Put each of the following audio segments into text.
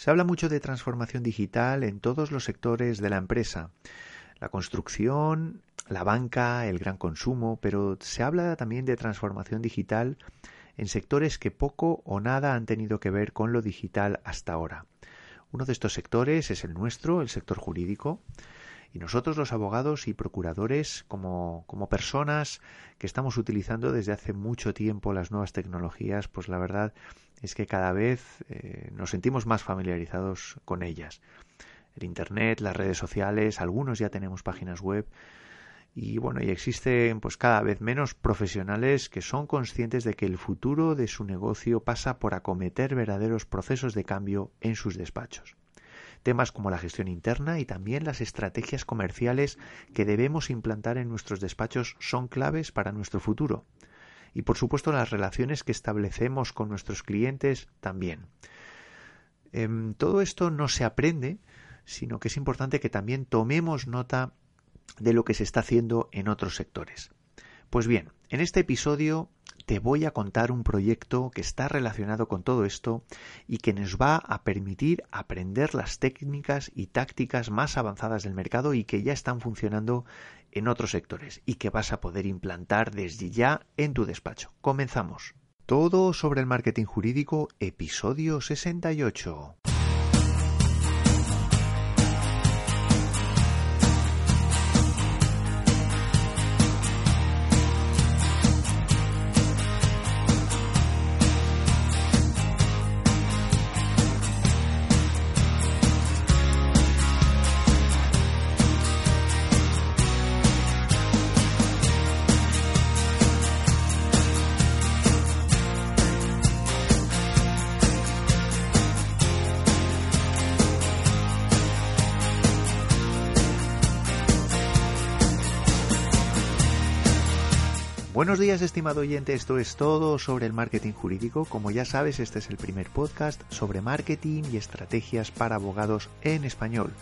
Se habla mucho de transformación digital en todos los sectores de la empresa. La construcción, la banca, el gran consumo, pero se habla también de transformación digital en sectores que poco o nada han tenido que ver con lo digital hasta ahora. Uno de estos sectores es el nuestro, el sector jurídico. Y nosotros los abogados y procuradores, como, como, personas que estamos utilizando desde hace mucho tiempo las nuevas tecnologías, pues la verdad es que cada vez eh, nos sentimos más familiarizados con ellas. El Internet, las redes sociales, algunos ya tenemos páginas web, y bueno, y existen pues cada vez menos profesionales que son conscientes de que el futuro de su negocio pasa por acometer verdaderos procesos de cambio en sus despachos. Temas como la gestión interna y también las estrategias comerciales que debemos implantar en nuestros despachos son claves para nuestro futuro. Y por supuesto las relaciones que establecemos con nuestros clientes también. Em, todo esto no se aprende, sino que es importante que también tomemos nota de lo que se está haciendo en otros sectores. Pues bien, en este episodio te voy a contar un proyecto que está relacionado con todo esto y que nos va a permitir aprender las técnicas y tácticas más avanzadas del mercado y que ya están funcionando en otros sectores y que vas a poder implantar desde ya en tu despacho. Comenzamos. Todo sobre el marketing jurídico, episodio 68. Buenos días, estimado oyente. Esto es todo sobre el marketing jurídico. Como ya sabes, este es el primer podcast sobre marketing y estrategias para abogados en español.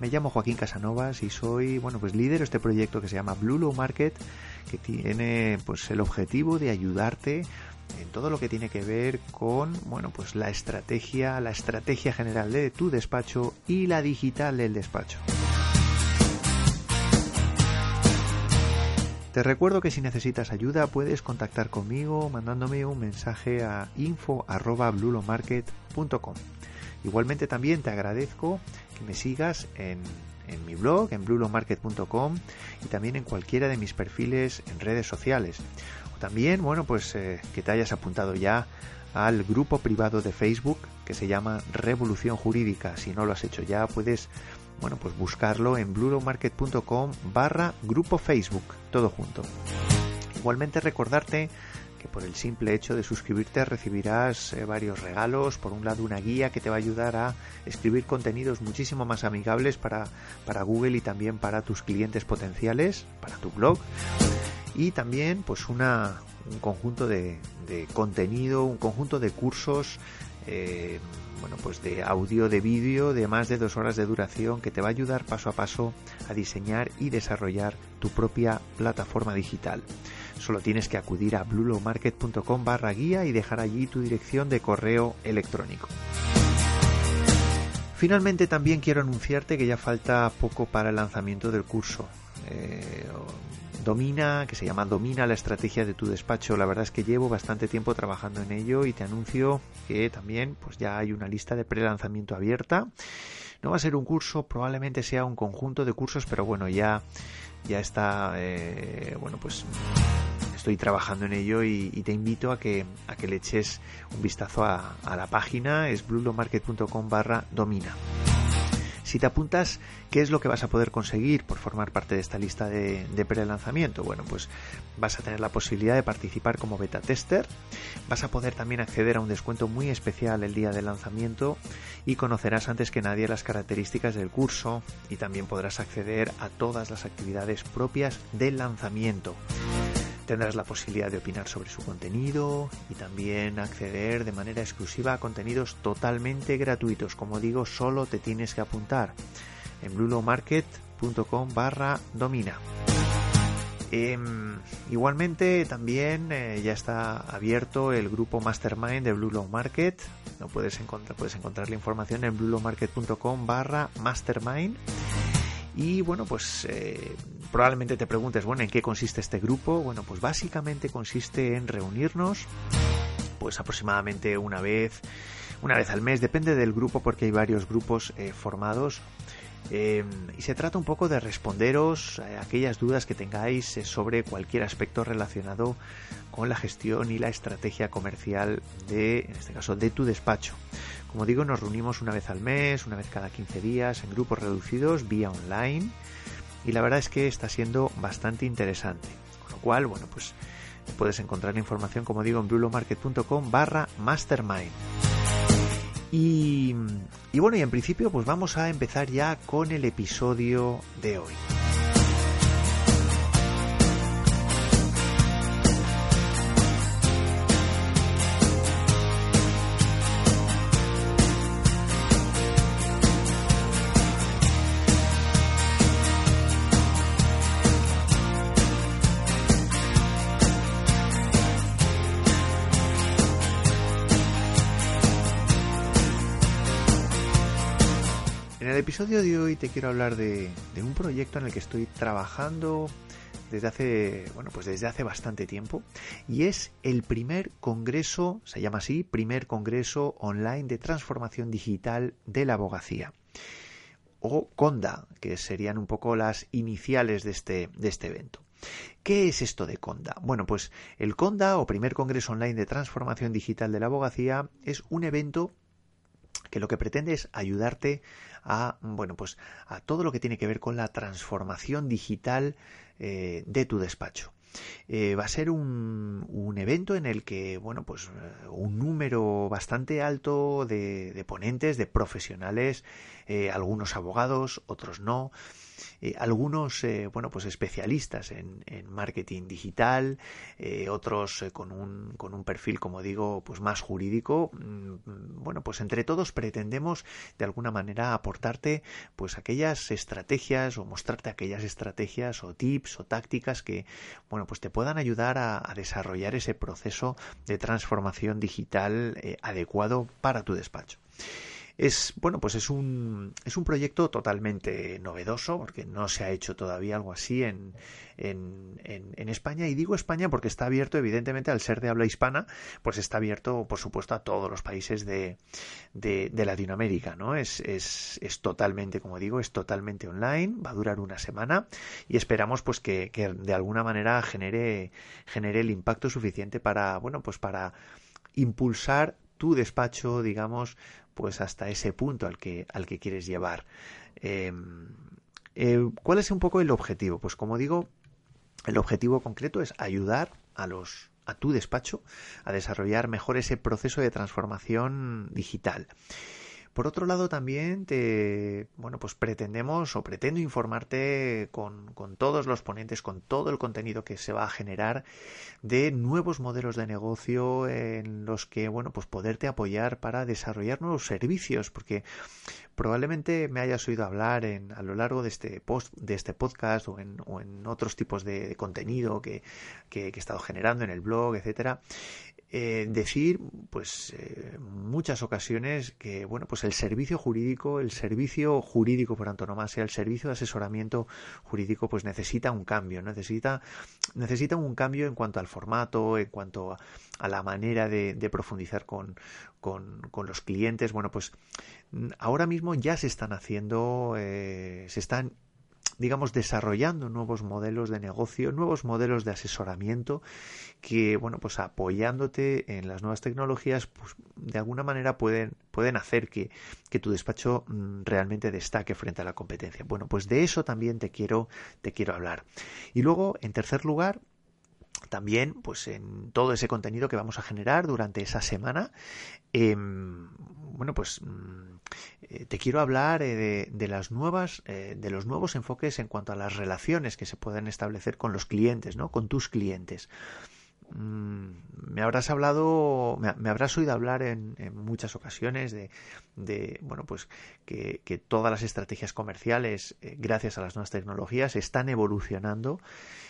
Me llamo Joaquín Casanovas y soy, bueno, pues líder de este proyecto que se llama Blue Low Market, que tiene pues el objetivo de ayudarte en todo lo que tiene que ver con, bueno, pues la estrategia, la estrategia general de tu despacho y la digital del despacho. Te recuerdo que si necesitas ayuda puedes contactar conmigo mandándome un mensaje a info.blulomarket.com. Igualmente también te agradezco que me sigas en, mi blog, en blulomarket.com y también en cualquiera de mis perfiles en redes sociales. O también, bueno, pues eh, que te hayas apuntado ya al grupo privado de Facebook que se llama Revolución Jurídica. Si no lo has hecho ya, puedes bueno, pues buscarlo en bluromarket.com barra grupo Facebook, todo junto. Igualmente recordarte que por el simple hecho de suscribirte recibirás eh, varios regalos. Por un lado, una guía que te va a ayudar a escribir contenidos muchísimo más amigables para, para Google y también para tus clientes potenciales, para tu blog. Y también, pues, una, un conjunto de, de contenido, un conjunto de cursos eh, bueno, pues de audio, de vídeo, de más de dos horas de duración que te va a ayudar paso a paso a diseñar y desarrollar tu propia plataforma digital. Solo tienes que acudir a bluelowmarket.com barra guía y dejar allí tu dirección de correo electrónico. Finalmente también quiero anunciarte que ya falta poco para el lanzamiento del curso. Eh, Domina, que se llama Domina la estrategia de tu despacho. La verdad es que llevo bastante tiempo trabajando en ello y te anuncio que también pues ya hay una lista de pre-lanzamiento abierta. No va a ser un curso, probablemente sea un conjunto de cursos, pero bueno, ya, ya está, eh, bueno, pues estoy trabajando en ello y, te invito a que, a que le eches un vistazo a, la página, es blulomarket.com barra domina. Si te apuntas, ¿qué es lo que vas a poder conseguir por formar parte de esta lista de, pre-lanzamiento? Bueno, pues vas a tener la posibilidad de participar como beta tester, vas a poder también acceder a un descuento muy especial el día del lanzamiento y conocerás antes que nadie las características del curso y también podrás acceder a todas las actividades propias del lanzamiento. Tendrás la posibilidad de opinar sobre su contenido y también acceder de manera exclusiva a contenidos totalmente gratuitos. Como digo, solo te tienes que apuntar en bluelowmarket.com barra domina. Em, igualmente también eh, ya está abierto el grupo Mastermind de Blue Law Market. No puedes encontrar, puedes encontrar la información en bluelawmarket.com barra mastermind. Y bueno, pues eh, probablemente te preguntes, bueno, ¿en qué consiste este grupo? Bueno, pues básicamente consiste en reunirnos pues aproximadamente una vez, una vez al mes, depende del grupo porque hay varios grupos eh, formados eh, y se trata un poco de responderos a aquellas dudas que tengáis eh, sobre cualquier aspecto relacionado con la gestión y la estrategia comercial de, en este caso, de tu despacho. Como digo, nos reunimos una vez al mes, una vez cada 15 días, en grupos reducidos, vía online. Y la verdad es que está siendo bastante interesante. Con lo cual, bueno, pues puedes encontrar información, como digo, en blulomarket.com barra mastermind. Y, y bueno, y en principio pues vamos a empezar ya con el episodio de hoy. Episodio de hoy te quiero hablar de, un proyecto en el que estoy trabajando desde hace, bueno, pues desde hace bastante tiempo y es el primer congreso, se llama así, primer congreso online de transformación digital de la abogacía o CONDA, que serían un poco las iniciales de este, de este evento. ¿Qué es esto de CONDA? Bueno, pues el CONDA o primer congreso online de transformación digital de la abogacía es un evento que lo que pretende es ayudarte a bueno pues a todo lo que tiene que ver con la transformación digital eh, de tu despacho. Eh, va a ser un, un, evento en el que, bueno, pues eh, un número bastante alto de, de ponentes, de profesionales, algunos abogados, otros no, eh, algunos eh, bueno pues especialistas en, marketing digital eh, otros con un con un perfil como digo pues más jurídico. Mm, bueno pues entre todos pretendemos de alguna manera aportarte pues aquellas estrategias o mostrarte aquellas estrategias o tips o tácticas que bueno pues te puedan ayudar a desarrollar ese proceso de transformación digital adecuado para tu despacho es bueno pues es un es un proyecto totalmente novedoso porque no se ha hecho todavía algo así en, en, en, España. Y digo España porque está abierto evidentemente al ser de habla hispana pues está abierto por supuesto a todos los países de, de, Latinoamérica no es, es, es totalmente como digo es totalmente online va a durar una semana y esperamos pues que, que de alguna manera genere genere el impacto suficiente para bueno pues para impulsar tu despacho, digamos, pues hasta ese punto al que, al que quieres llevar. Em, eh, ¿Cuál es un poco el objetivo? Pues como digo, el objetivo concreto es ayudar a los a tu despacho a desarrollar mejor ese proceso de transformación digital. Por otro lado, también te, bueno, pues pretendemos o pretendo informarte con, con, todos los ponentes, con todo el contenido que se va a generar de nuevos modelos de negocio en los que, bueno, pues poderte apoyar para desarrollar nuevos servicios, porque probablemente me hayas oído hablar en, a lo largo de este post, de este podcast o en, otros tipos de, contenido que, que, que, he estado generando en el blog, etcétera, eh, decir, pues, eh, muchas ocasiones que, bueno, pues el servicio jurídico, el servicio jurídico por antonomasia, el servicio de asesoramiento jurídico, pues necesita un cambio, necesita, necesita un cambio en cuanto al formato, en cuanto a, la manera de, profundizar con, con, con, los clientes. Bueno, pues ahora mismo ya se están haciendo, eh, se están digamos, desarrollando nuevos modelos de negocio, nuevos modelos de asesoramiento que, bueno, pues apoyándote en las nuevas tecnologías, pues de alguna manera pueden, pueden hacer que, que tu despacho mm, realmente destaque frente a la competencia. Bueno, pues de eso también te quiero, te quiero hablar. Y luego, en tercer lugar, también pues en todo ese contenido que vamos a generar durante esa semana em, bueno pues mm, eh, te quiero hablar eh, de, las nuevas eh, de los nuevos enfoques en cuanto a las relaciones que se pueden establecer con los clientes no con tus clientes. Mm, me habrás hablado, me, habrás oído hablar en, muchas ocasiones de, bueno, pues que, todas las estrategias comerciales, gracias a las nuevas tecnologías, están evolucionando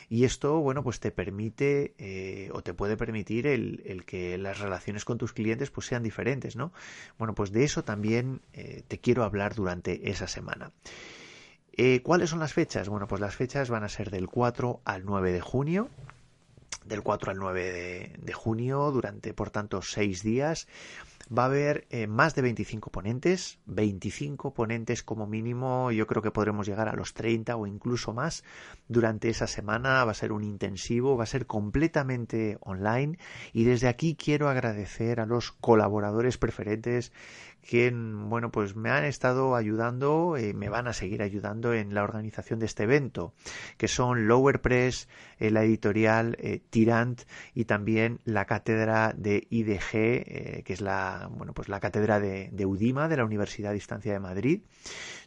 y esto, bueno, pues te permite eh, o te puede permitir el, que las relaciones con tus clientes pues sean diferentes, ¿no? Bueno, pues de eso también eh, te quiero hablar durante esa semana. ¿Cuáles son las fechas? Bueno, pues las fechas van a ser del 4 al 9 de junio del 4 al 9 de, junio, durante por tanto seis días. Va a haber eh, más de 25 ponentes, 25 ponentes como mínimo, yo creo que podremos llegar a los 30 o incluso más durante esa semana. Va a ser un intensivo, va a ser completamente online y desde aquí quiero agradecer a los colaboradores preferentes que bueno pues me han estado ayudando y me van a seguir ayudando en la organización de este evento que son Lower Press, eh, la editorial eh, Tirant y también la cátedra de IDG eh, que es la bueno pues la cátedra de, de, UDIMA de la Universidad de Distancia de Madrid.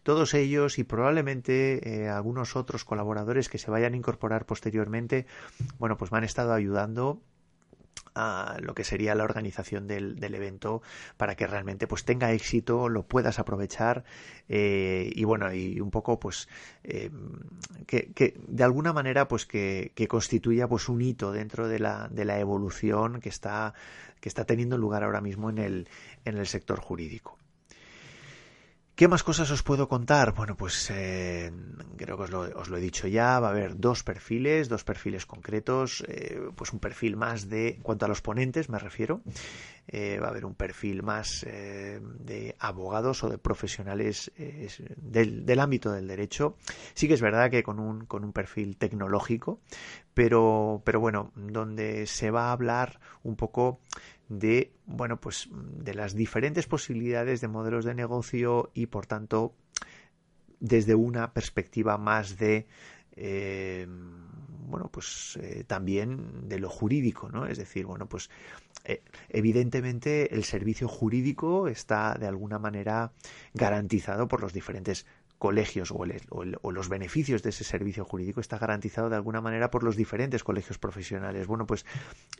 Todos ellos y probablemente algunos otros colaboradores que se vayan a incorporar posteriormente bueno pues me han estado ayudando a lo que sería la organización del, evento para que realmente pues tenga éxito lo puedas aprovechar eh, y bueno y un poco pues eh, que, de alguna manera pues que, que, constituya pues un hito dentro de la, de la evolución que está que está teniendo lugar ahora mismo en el en el sector jurídico ¿Qué más cosas os puedo contar? Bueno, pues eh, creo que os lo, he dicho ya, va a haber dos perfiles, dos perfiles concretos, eh, pues un perfil más de, en cuanto a los ponentes me refiero, eh, va a haber un perfil más de abogados o de profesionales del, del, ámbito del derecho. Sí que es verdad que con un, con un perfil tecnológico, pero, pero bueno, donde se va a hablar un poco de bueno pues de las diferentes posibilidades de modelos de negocio y por tanto desde una perspectiva más de eh, bueno pues eh, también de lo jurídico no es decir bueno pues eh, evidentemente el servicio jurídico está de alguna manera garantizado por los diferentes colegios o, los beneficios de ese servicio jurídico está garantizado de alguna manera por los diferentes colegios profesionales. Bueno, pues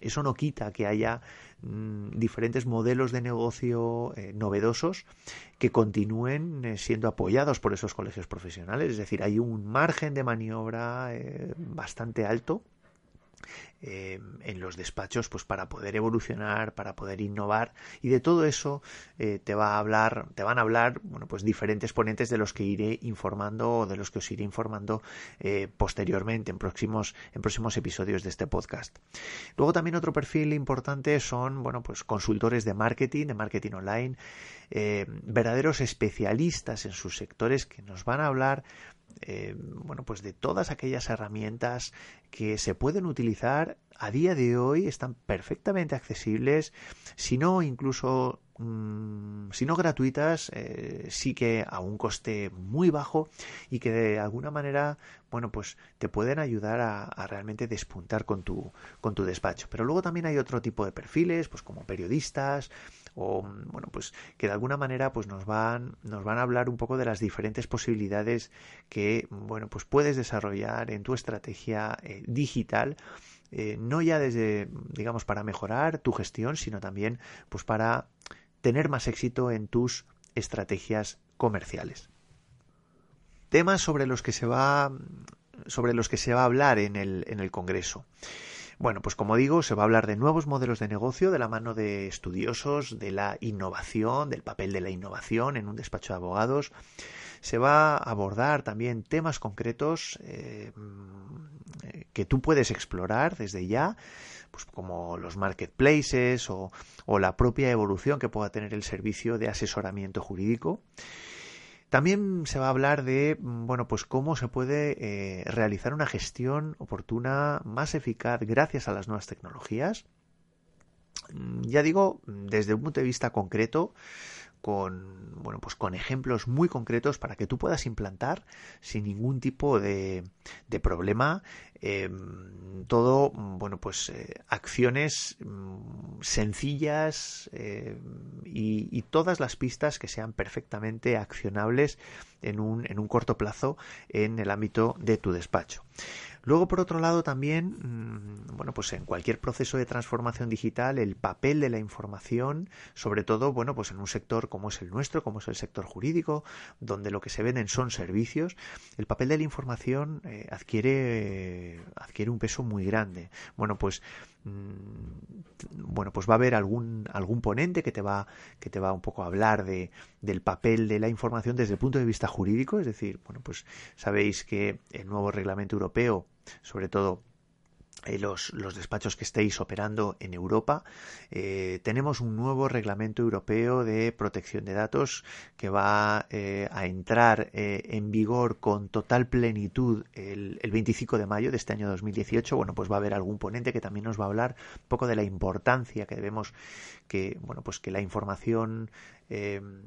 eso no quita que haya mm, diferentes modelos de negocio eh, novedosos que continúen eh, siendo apoyados por esos colegios profesionales. Es decir, hay un margen de maniobra eh, bastante alto eh, en los despachos pues para poder evolucionar para poder innovar. Y de todo eso eh, te va a hablar te van a hablar bueno pues diferentes ponentes de los que iré informando o de los que os iré informando eh, posteriormente en próximos en próximos episodios de este podcast. Luego también otro perfil importante son bueno pues consultores de marketing de marketing online verdaderos especialistas en sus sectores que nos van a hablar eh, bueno, pues de todas aquellas herramientas que se pueden utilizar a día de hoy, están perfectamente accesibles, si no incluso, mm, si no gratuitas, eh, sí que a un coste muy bajo y que de alguna manera, bueno, pues te pueden ayudar a, a realmente despuntar con tu, con tu despacho. Pero luego también hay otro tipo de perfiles, pues como periodistas, o bueno pues que de alguna manera pues nos van nos van a hablar un poco de las diferentes posibilidades que bueno pues puedes desarrollar en tu estrategia eh, digital eh, no ya desde digamos para mejorar tu gestión sino también pues para tener más éxito en tus estrategias comerciales. Temas sobre los que se va sobre los que se va a hablar en el, en el congreso bueno, pues como digo, se va a hablar de nuevos modelos de negocio de la mano de estudiosos, de la innovación, del papel de la innovación en un despacho de abogados. Se va a abordar también temas concretos eh, que tú puedes explorar desde ya, pues como los marketplaces o la propia evolución que pueda tener el servicio de asesoramiento jurídico. También se va a hablar de, mm, bueno, pues cómo se puede eh, realizar una gestión oportuna más eficaz gracias a las nuevas tecnologías. Mm, ya digo, desde un punto de vista concreto, con bueno pues con ejemplos muy concretos para que tú puedas implantar sin ningún tipo de, de problema em, todo bueno pues eh, acciones mm, sencillas em, y, y, todas las pistas que sean perfectamente accionables en un, en un corto plazo en el ámbito de tu despacho Luego, por otro lado, también, mm, bueno, pues en cualquier proceso de transformación digital, el papel de la información, sobre todo, bueno, pues en un sector como es el nuestro, como es el sector jurídico, donde lo que se venden son servicios, el papel de la información eh, adquiere, adquiere un peso muy grande. Bueno, pues mm, bueno, pues va a haber algún, algún ponente que te va, que te va un poco a hablar de, del papel de la información desde el punto de vista jurídico, es decir, bueno, pues sabéis que el nuevo reglamento europeo, sobre todo eh, los, los, despachos que estéis operando en Europa, eh, tenemos un nuevo reglamento europeo de protección de datos que va eh, a entrar en vigor con total plenitud el, el, 25 de mayo de este año 2018. Bueno, pues va a haber algún ponente que también nos va a hablar un poco de la importancia que debemos que, bueno, pues que la información Em,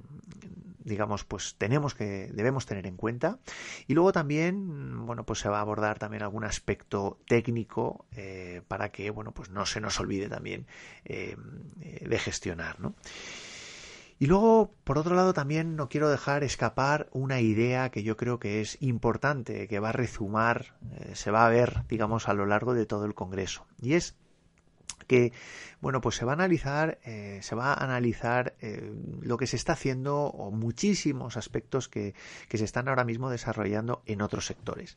digamos, pues tenemos que, debemos tener en cuenta. Y luego también, bueno, pues se va a abordar también algún aspecto técnico eh, para que, bueno, pues no se nos olvide también eh, de gestionar, ¿no? Y luego, por otro lado, también no quiero dejar escapar una idea que yo creo que es importante, que va a rezumar, eh, se va a ver, digamos, a lo largo de todo el Congreso. Y es que bueno pues se va a analizar eh, se va a analizar eh, lo que se está haciendo o muchísimos aspectos que, que, se están ahora mismo desarrollando en otros sectores.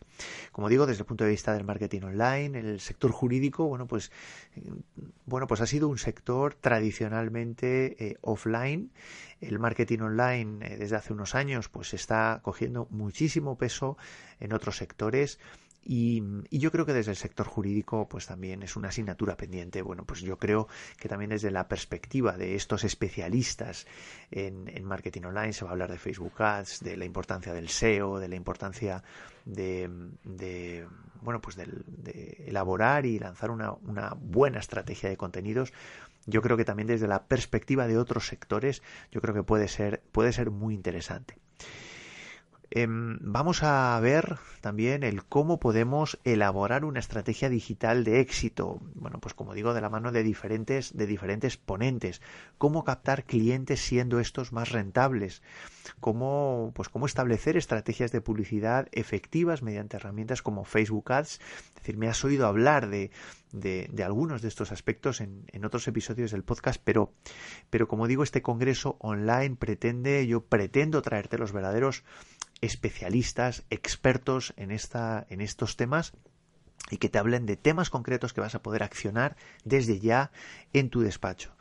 Como digo desde el punto de vista del marketing online el sector jurídico bueno pues eh, bueno pues ha sido un sector tradicionalmente offline. El marketing online desde hace unos años pues está cogiendo muchísimo peso en otros sectores y, yo creo que desde el sector jurídico, pues también es una asignatura pendiente. Bueno, pues yo creo que también desde la perspectiva de estos especialistas en, marketing online se va a hablar de Facebook Ads, de la importancia del SEO, de la importancia de, bueno, pues de, elaborar y lanzar una, una buena estrategia de contenidos. Yo creo que también desde la perspectiva de otros sectores, yo creo que puede ser, puede ser muy interesante. Em, vamos a ver también el cómo podemos elaborar una estrategia digital de éxito. Bueno, pues como digo, de la mano de diferentes, de diferentes ponentes. Cómo captar clientes siendo estos más rentables. Cómo, pues cómo establecer estrategias de publicidad efectivas mediante herramientas como Facebook Ads. Es decir, me has oído hablar de, de, algunos de estos aspectos en, en, otros episodios del podcast, pero, pero como digo, este congreso online pretende, yo pretendo traerte los verdaderos especialistas, expertos en, esta, en estos temas y que te hablen de temas concretos que vas a poder accionar desde ya en tu despacho.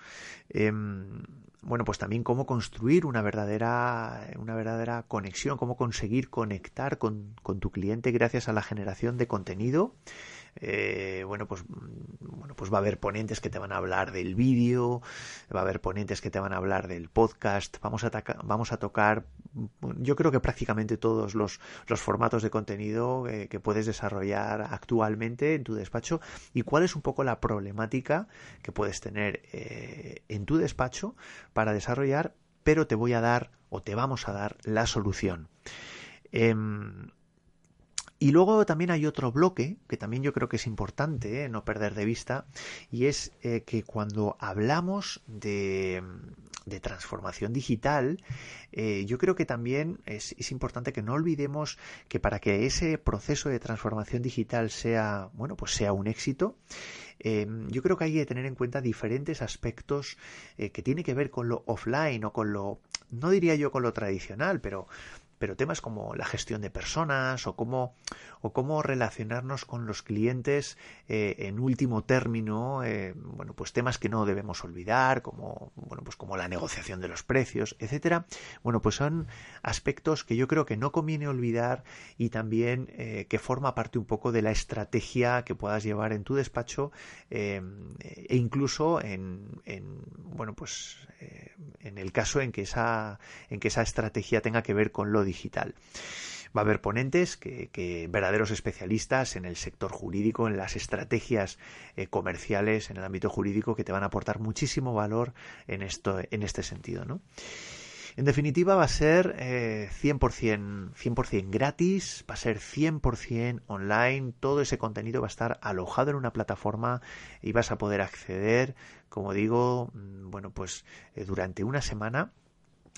Em, bueno, pues también cómo construir una verdadera, una verdadera conexión, cómo conseguir conectar con, con tu cliente gracias a la generación de contenido eh, bueno, pues, mm, bueno, pues va a haber ponentes que te van a hablar del vídeo, va a haber ponentes que te van a hablar del podcast, vamos a, vamos a tocar, yo creo que prácticamente todos los, los formatos de contenido eh, que puedes desarrollar actualmente en tu despacho y cuál es un poco la problemática que puedes tener eh, en tu despacho para desarrollar, pero te voy a dar o te vamos a dar la solución. Y luego también hay otro bloque que también yo creo que es importante ¿eh? no perder de vista y es eh, que cuando hablamos de, transformación digital, eh, yo creo que también es, es, importante que no olvidemos que para que ese proceso de transformación digital sea, bueno, pues sea un éxito, yo creo que hay que tener en cuenta diferentes aspectos que tienen que ver con lo offline o con lo, no diría yo con lo tradicional, pero pero temas como la gestión de personas o cómo, o cómo relacionarnos con los clientes eh, en último término, eh, bueno, pues temas que no debemos olvidar, como, bueno, pues como la negociación de los precios, etcétera. Bueno, pues son aspectos que yo creo que no conviene olvidar y también eh, que forma parte un poco de la estrategia que puedas llevar en tu despacho e incluso en, en bueno, pues en el caso en que esa, en que esa estrategia tenga que ver con lo digital. Va a haber ponentes que, verdaderos especialistas en el sector jurídico, en las estrategias eh, comerciales, en el ámbito jurídico, que te van a aportar muchísimo valor en esto, en este sentido, ¿no? En definitiva, va a ser 100%, eh, 100 gratis, va a ser 100% online, todo ese contenido va a estar alojado en una plataforma y vas a poder acceder, como digo, mm, bueno, pues eh, durante una semana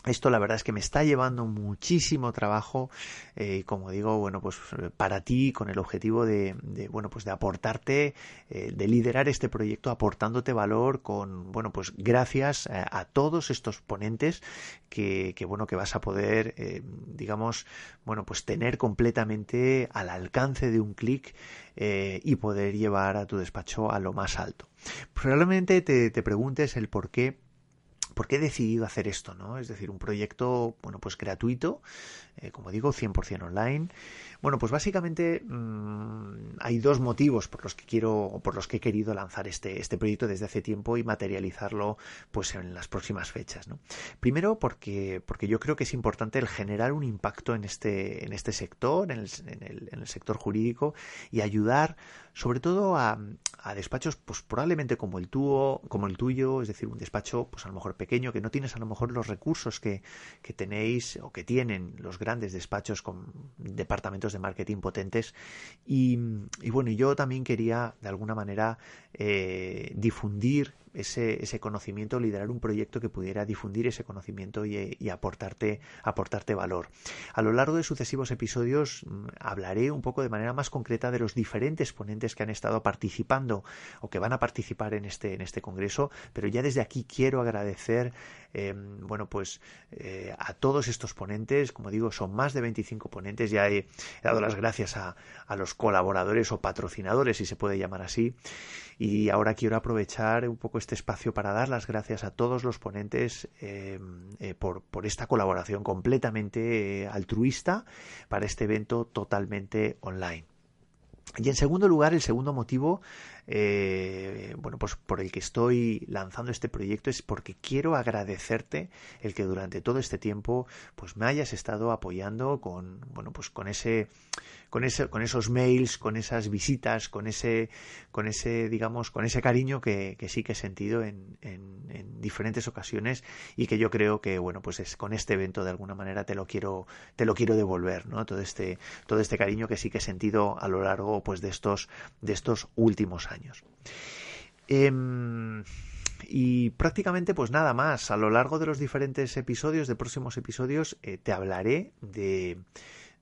esto la verdad es que me está llevando muchísimo trabajo eh, como digo bueno pues para ti con el objetivo de, bueno pues de aportarte eh, de liderar este proyecto aportándote valor con bueno pues gracias a, todos estos ponentes que, bueno que vas a poder eh, digamos bueno pues tener completamente al alcance de un clic y poder llevar a tu despacho a lo más alto. Probablemente te, te preguntes el por qué ¿por qué he decidido hacer esto? ¿no? Es decir, un proyecto, bueno, pues gratuito, eh, como digo, 100% online. Bueno, pues básicamente mmm, hay dos motivos por los que quiero, por los que he querido lanzar este, este proyecto desde hace tiempo y materializarlo, pues en las próximas fechas, ¿no? Primero, porque, porque yo creo que es importante el generar un impacto en este, en este sector, en el, en el, en el sector jurídico y ayudar, sobre todo a, a despachos, pues probablemente como el tuyo, como el tuyo, es decir, un despacho, pues a lo mejor pequeño, que no tienes a lo mejor los recursos que, que tenéis o que tienen los grandes despachos con departamentos de marketing potentes. Y, y bueno, yo también quería de alguna manera eh, difundir ese, ese, conocimiento, liderar un proyecto que pudiera difundir ese conocimiento y, aportarte, aportarte valor. A lo largo de sucesivos episodios mm, hablaré un poco de manera más concreta de los diferentes ponentes que han estado participando o que van a participar en este, en este congreso, pero ya desde aquí quiero agradecer eh, bueno, pues eh, a todos estos ponentes, como digo, son más de 25 ponentes, ya he, he dado las gracias a, a, los colaboradores o patrocinadores, si se puede llamar así, y ahora quiero aprovechar un poco este espacio para dar las gracias a todos los ponentes eh, eh, por, por, esta colaboración completamente eh, altruista para este evento totalmente online. Y en segundo lugar, el segundo motivo eh, bueno, pues por el que estoy lanzando este proyecto es porque quiero agradecerte el que durante todo este tiempo pues me hayas estado apoyando con, bueno, pues con ese, con ese, con esos mails, con esas visitas, con ese, con ese, digamos, con ese cariño que, que sí que he sentido en, en, en, diferentes ocasiones y que yo creo que, bueno, pues es con este evento de alguna manera te lo quiero, te lo quiero devolver, ¿no? Todo este, todo este cariño que sí que he sentido a lo largo, de estos, de estos últimos años. Eh, y prácticamente pues nada más. A lo largo de los diferentes episodios, de próximos episodios, eh, te hablaré de,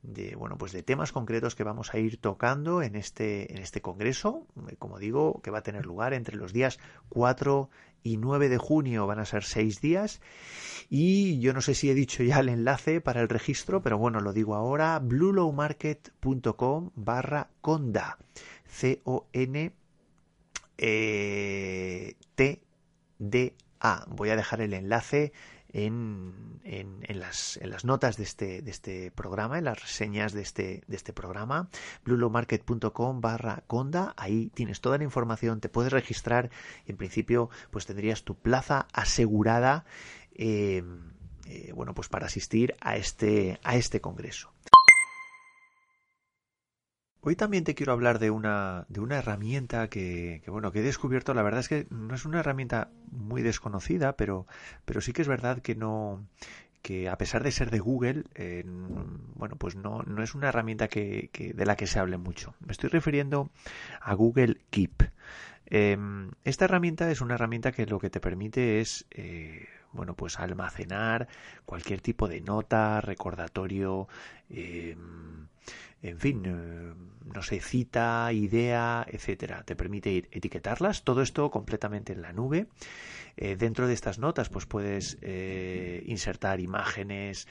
de, bueno, pues de temas concretos que vamos a ir tocando en este, en este congreso, eh, como digo, que va a tener lugar entre los días 4 y 9 de junio, van a ser seis días. Y yo no sé si he dicho ya el enlace para el registro, pero bueno, lo digo ahora, bluelowmarket.com barra conda, C-O-N eh. Voy a dejar el enlace en, en, las, en, las, notas de este, de este programa, en las reseñas de este, de este programa, bluelowmarket.com barra conda, ahí tienes toda la información, te puedes registrar y en principio pues tendrías tu plaza asegurada eh, eh, bueno pues para asistir a este, a este congreso. Hoy también te quiero hablar de una, de una herramienta que, bueno, que he descubierto. La verdad es que no es una herramienta muy desconocida, pero, pero sí que es verdad que no, que a pesar de ser de Google, eh, bueno, pues no, no es una herramienta que, de la que se hable mucho. Me estoy refiriendo a Google Keep. Eh, esta herramienta es una herramienta que lo que te permite es eh, bueno, pues almacenar cualquier tipo de nota, recordatorio, eh, en fin, eh, no sé, cita, idea, etcétera. Te permite etiquetarlas, todo esto completamente en la nube. Eh, dentro de estas notas, pues puedes eh, insertar imágenes,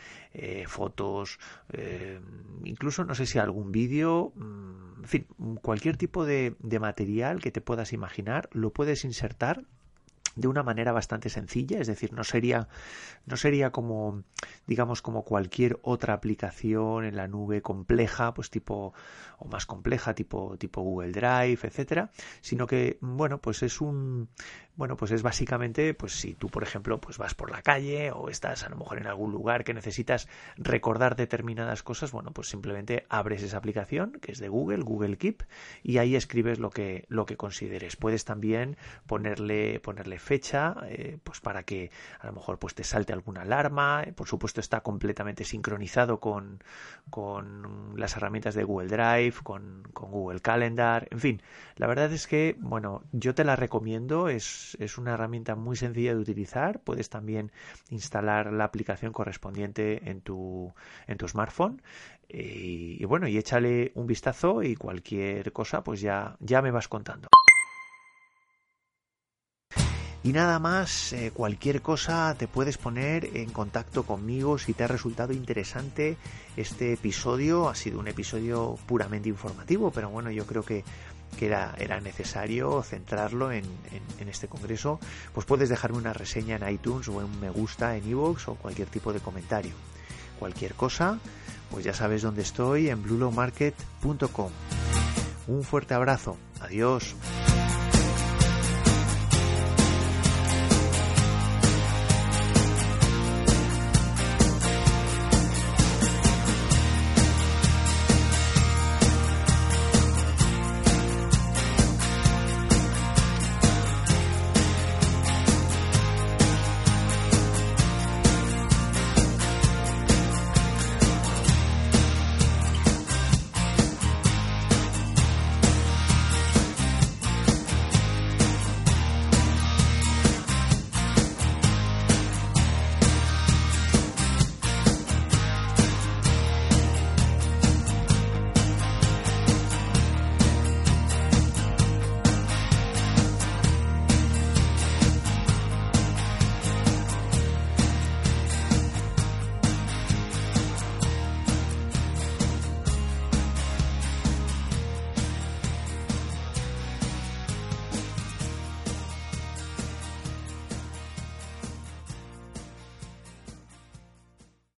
fotos, eh, incluso no sé si algún vídeo, mm, en fin, cualquier tipo de material que te puedas imaginar, lo puedes insertar de una manera bastante sencilla, es decir, no sería, no sería como, digamos, como cualquier otra aplicación en la nube compleja, pues tipo, o más compleja, tipo, tipo Google Drive, etcétera, sino que, bueno, pues es un, bueno, pues es básicamente, pues si tú, por ejemplo, pues vas por la calle o estás a lo mejor en algún lugar que necesitas recordar determinadas cosas, bueno, pues simplemente abres esa aplicación que es de Google, Google Keep, y ahí escribes lo que, lo que consideres. Puedes también ponerle, ponerle fecha, pues para que a lo mejor pues te salte alguna alarma. Por supuesto está completamente sincronizado con, con las herramientas de Google Drive, con, con, Google Calendar, en fin. La verdad es que, bueno, yo te la recomiendo, es, es una herramienta muy sencilla de utilizar. Puedes también instalar la aplicación correspondiente en tu, en tu smartphone. Y, y bueno, y échale un vistazo y cualquier cosa, pues ya, ya me vas contando. Y nada más, eh, cualquier cosa te puedes poner en contacto conmigo si te ha resultado interesante este episodio. Ha sido un episodio puramente informativo, pero bueno, yo creo que, era, era, necesario centrarlo en, en, este congreso. Pues puedes dejarme una reseña en iTunes o un me gusta en iVoox o cualquier tipo de comentario. Cualquier cosa, pues ya sabes dónde estoy en bluelowmarket.com. Un fuerte abrazo. Adiós.